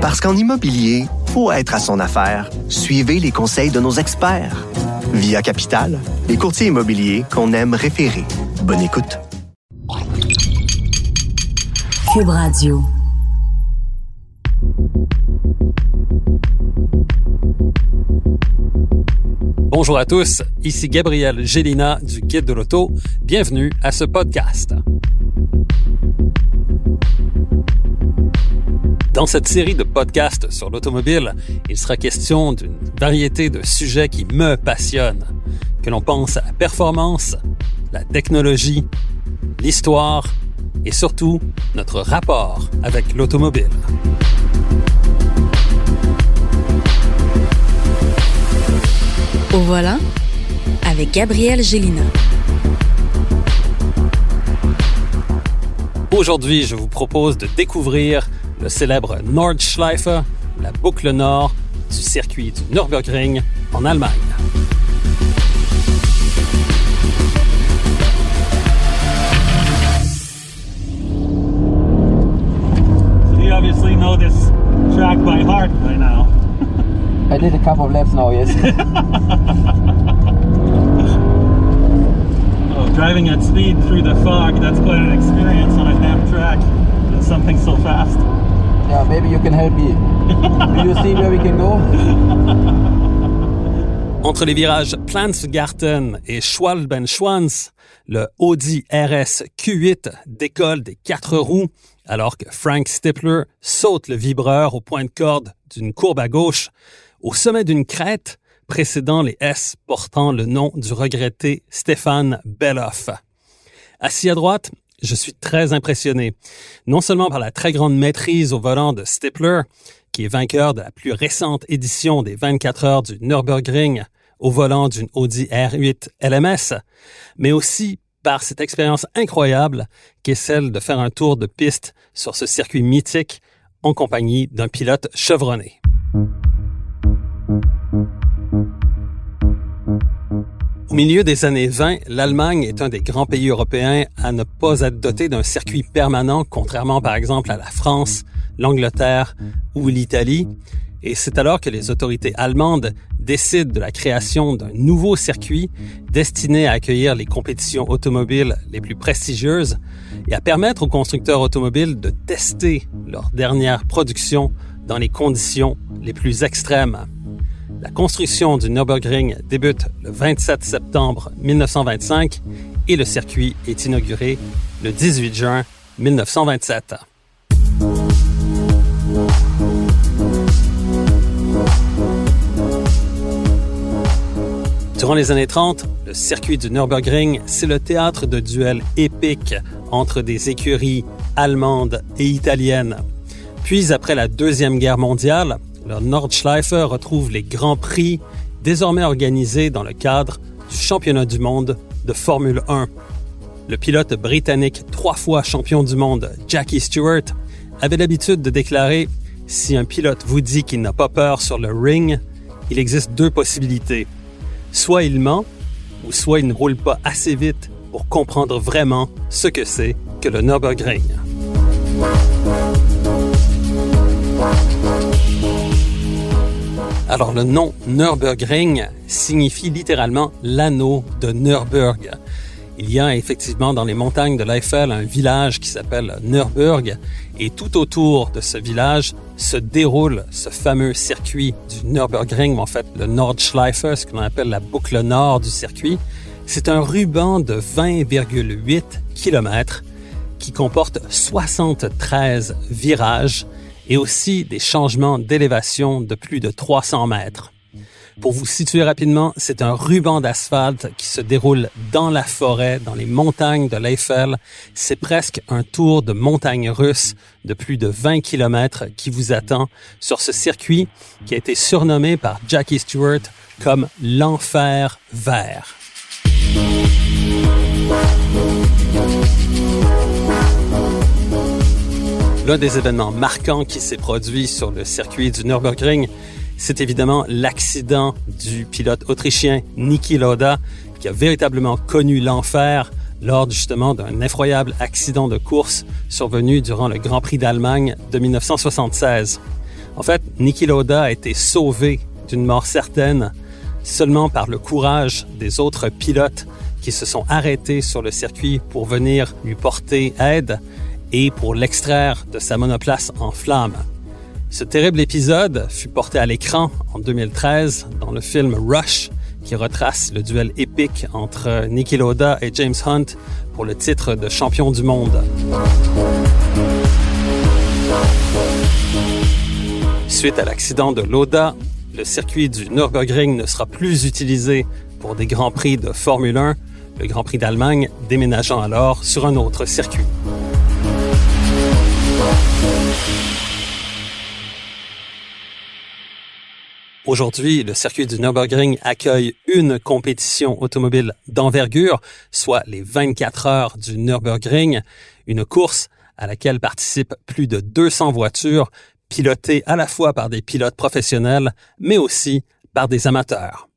Parce qu'en immobilier, faut être à son affaire. Suivez les conseils de nos experts. Via Capital, les courtiers immobiliers qu'on aime référer. Bonne écoute. Cube Radio. Bonjour à tous, ici Gabriel Gélina du Guide de l'Auto. Bienvenue à ce podcast. Dans cette série de podcasts sur l'automobile, il sera question d'une variété de sujets qui me passionnent, que l'on pense à la performance, la technologie, l'histoire et surtout notre rapport avec l'automobile. Au voilà, avec Gabriel Gélina. Aujourd'hui, je vous propose de découvrir le célèbre Nordschleife, la boucle nord du circuit du Nürburgring en Allemagne. You obviously know this track by heart by now. I did a couple of laps now, yes. Oh, driving at speed through the fog, that's quite an experience on a damn track. And something so fast. Maybe you can help me. Entre les virages Planzgarten et Schwalbenschwanz, le Audi RS Q8 décolle des quatre roues alors que Frank Stippler saute le vibreur au point de corde d'une courbe à gauche au sommet d'une crête précédant les S portant le nom du regretté Stéphane Beloff. Assis à droite, je suis très impressionné, non seulement par la très grande maîtrise au volant de Stippler, qui est vainqueur de la plus récente édition des 24 heures du Nürburgring au volant d'une Audi R8 LMS, mais aussi par cette expérience incroyable qui est celle de faire un tour de piste sur ce circuit mythique en compagnie d'un pilote chevronné. Au milieu des années 20, l'Allemagne est un des grands pays européens à ne pas être doté d'un circuit permanent, contrairement par exemple à la France, l'Angleterre ou l'Italie. Et c'est alors que les autorités allemandes décident de la création d'un nouveau circuit destiné à accueillir les compétitions automobiles les plus prestigieuses et à permettre aux constructeurs automobiles de tester leur dernière production dans les conditions les plus extrêmes. La construction du Nürburgring débute le 27 septembre 1925 et le circuit est inauguré le 18 juin 1927. Durant les années 30, le circuit du Nürburgring, c'est le théâtre de duels épiques entre des écuries allemandes et italiennes. Puis, après la Deuxième Guerre mondiale, le Nordschleife retrouve les grands prix désormais organisés dans le cadre du championnat du monde de Formule 1. Le pilote britannique trois fois champion du monde, Jackie Stewart, avait l'habitude de déclarer Si un pilote vous dit qu'il n'a pas peur sur le ring, il existe deux possibilités. Soit il ment, ou soit il ne roule pas assez vite pour comprendre vraiment ce que c'est que le Nürburgring. Alors le nom Nürburgring signifie littéralement l'anneau de Nürburg. Il y a effectivement dans les montagnes de l'Eiffel un village qui s'appelle Nürburg et tout autour de ce village se déroule ce fameux circuit du Nürburgring, en fait le Nordschleife, ce que l'on appelle la boucle nord du circuit. C'est un ruban de 20,8 km qui comporte 73 virages et aussi des changements d'élévation de plus de 300 mètres. Pour vous situer rapidement, c'est un ruban d'asphalte qui se déroule dans la forêt, dans les montagnes de l'Eiffel. C'est presque un tour de montagne russe de plus de 20 km qui vous attend sur ce circuit qui a été surnommé par Jackie Stewart comme l'enfer vert. L'un des événements marquants qui s'est produit sur le circuit du Nürburgring, c'est évidemment l'accident du pilote autrichien Niki Lauda, qui a véritablement connu l'enfer lors justement d'un effroyable accident de course survenu durant le Grand Prix d'Allemagne de 1976. En fait, Niki Lauda a été sauvé d'une mort certaine seulement par le courage des autres pilotes qui se sont arrêtés sur le circuit pour venir lui porter aide et pour l'extraire de sa monoplace en flammes. Ce terrible épisode fut porté à l'écran en 2013 dans le film Rush, qui retrace le duel épique entre Niki Lauda et James Hunt pour le titre de champion du monde. Suite à l'accident de Lauda, le circuit du Nürburgring ne sera plus utilisé pour des grands prix de Formule 1, le Grand Prix d'Allemagne déménageant alors sur un autre circuit. Aujourd'hui, le circuit du Nürburgring accueille une compétition automobile d'envergure, soit les 24 heures du Nürburgring, une course à laquelle participent plus de 200 voitures pilotées à la fois par des pilotes professionnels, mais aussi par des amateurs.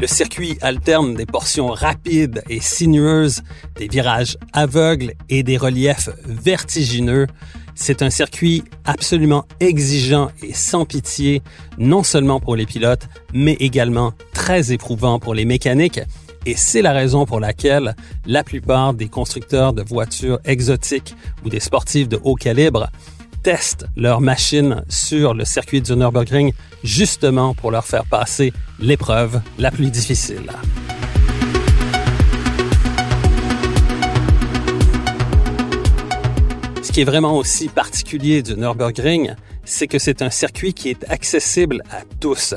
Le circuit alterne des portions rapides et sinueuses, des virages aveugles et des reliefs vertigineux c'est un circuit absolument exigeant et sans pitié, non seulement pour les pilotes, mais également très éprouvant pour les mécaniques. Et c'est la raison pour laquelle la plupart des constructeurs de voitures exotiques ou des sportifs de haut calibre testent leurs machines sur le circuit du Nürburgring justement pour leur faire passer l'épreuve la plus difficile. Qui est vraiment aussi particulier du Nürburgring, c'est que c'est un circuit qui est accessible à tous.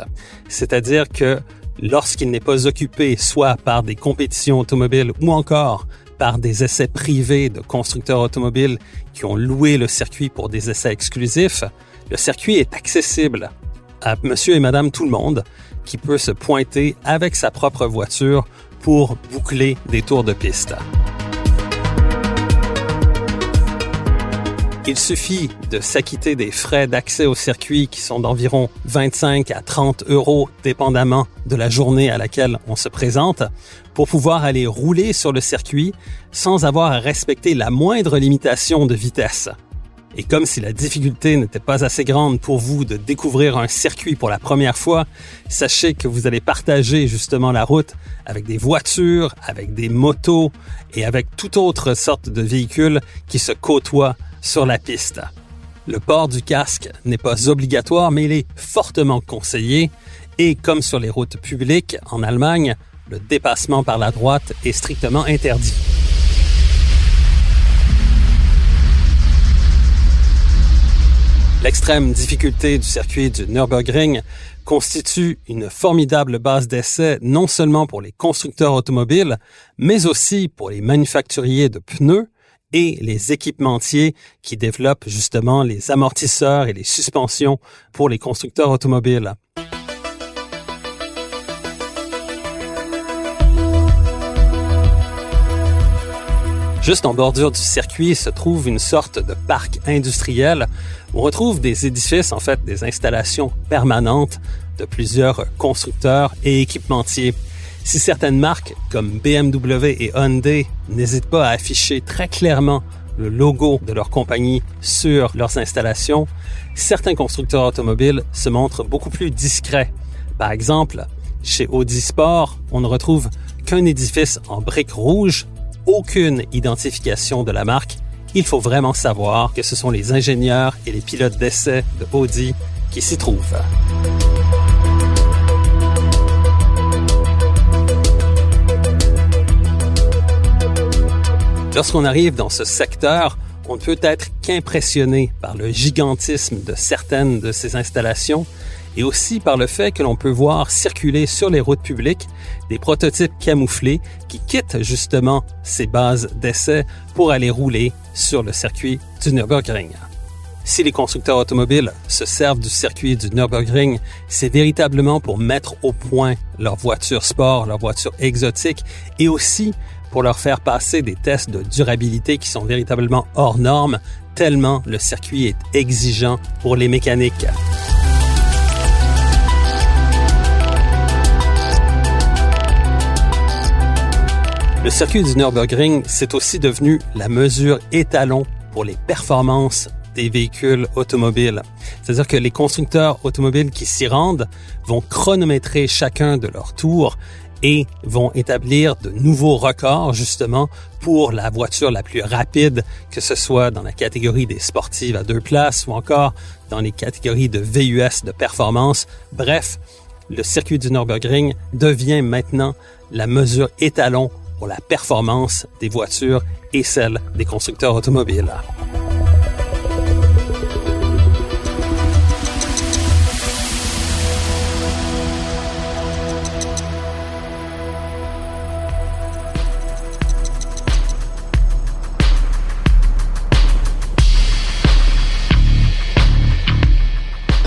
C'est-à-dire que lorsqu'il n'est pas occupé soit par des compétitions automobiles ou encore par des essais privés de constructeurs automobiles qui ont loué le circuit pour des essais exclusifs, le circuit est accessible à monsieur et madame tout le monde qui peut se pointer avec sa propre voiture pour boucler des tours de piste. Il suffit de s'acquitter des frais d'accès au circuit qui sont d'environ 25 à 30 euros dépendamment de la journée à laquelle on se présente pour pouvoir aller rouler sur le circuit sans avoir à respecter la moindre limitation de vitesse. Et comme si la difficulté n'était pas assez grande pour vous de découvrir un circuit pour la première fois, sachez que vous allez partager justement la route avec des voitures, avec des motos et avec toute autre sorte de véhicules qui se côtoient sur la piste. Le port du casque n'est pas obligatoire, mais il est fortement conseillé et comme sur les routes publiques en Allemagne, le dépassement par la droite est strictement interdit. L'extrême difficulté du circuit du Nürburgring constitue une formidable base d'essai non seulement pour les constructeurs automobiles, mais aussi pour les manufacturiers de pneus et les équipementiers qui développent justement les amortisseurs et les suspensions pour les constructeurs automobiles. Juste en bordure du circuit se trouve une sorte de parc industriel on retrouve des édifices, en fait des installations permanentes de plusieurs constructeurs et équipementiers. Si certaines marques comme BMW et Hyundai n'hésitent pas à afficher très clairement le logo de leur compagnie sur leurs installations, certains constructeurs automobiles se montrent beaucoup plus discrets. Par exemple, chez Audi Sport, on ne retrouve qu'un édifice en briques rouges, aucune identification de la marque. Il faut vraiment savoir que ce sont les ingénieurs et les pilotes d'essai de Audi qui s'y trouvent. Lorsqu'on arrive dans ce secteur, on ne peut être qu'impressionné par le gigantisme de certaines de ces installations et aussi par le fait que l'on peut voir circuler sur les routes publiques des prototypes camouflés qui quittent justement ces bases d'essai pour aller rouler sur le circuit du Nürburgring. Si les constructeurs automobiles se servent du circuit du Nürburgring, c'est véritablement pour mettre au point leurs voitures sport, leurs voitures exotiques et aussi pour leur faire passer des tests de durabilité qui sont véritablement hors normes, tellement le circuit est exigeant pour les mécaniques. Le circuit du Nürburgring, c'est aussi devenu la mesure étalon pour les performances des véhicules automobiles. C'est-à-dire que les constructeurs automobiles qui s'y rendent vont chronométrer chacun de leurs tours et vont établir de nouveaux records justement pour la voiture la plus rapide, que ce soit dans la catégorie des sportives à deux places ou encore dans les catégories de VUS de performance. Bref, le circuit du Nürburgring devient maintenant la mesure étalon pour la performance des voitures et celle des constructeurs automobiles.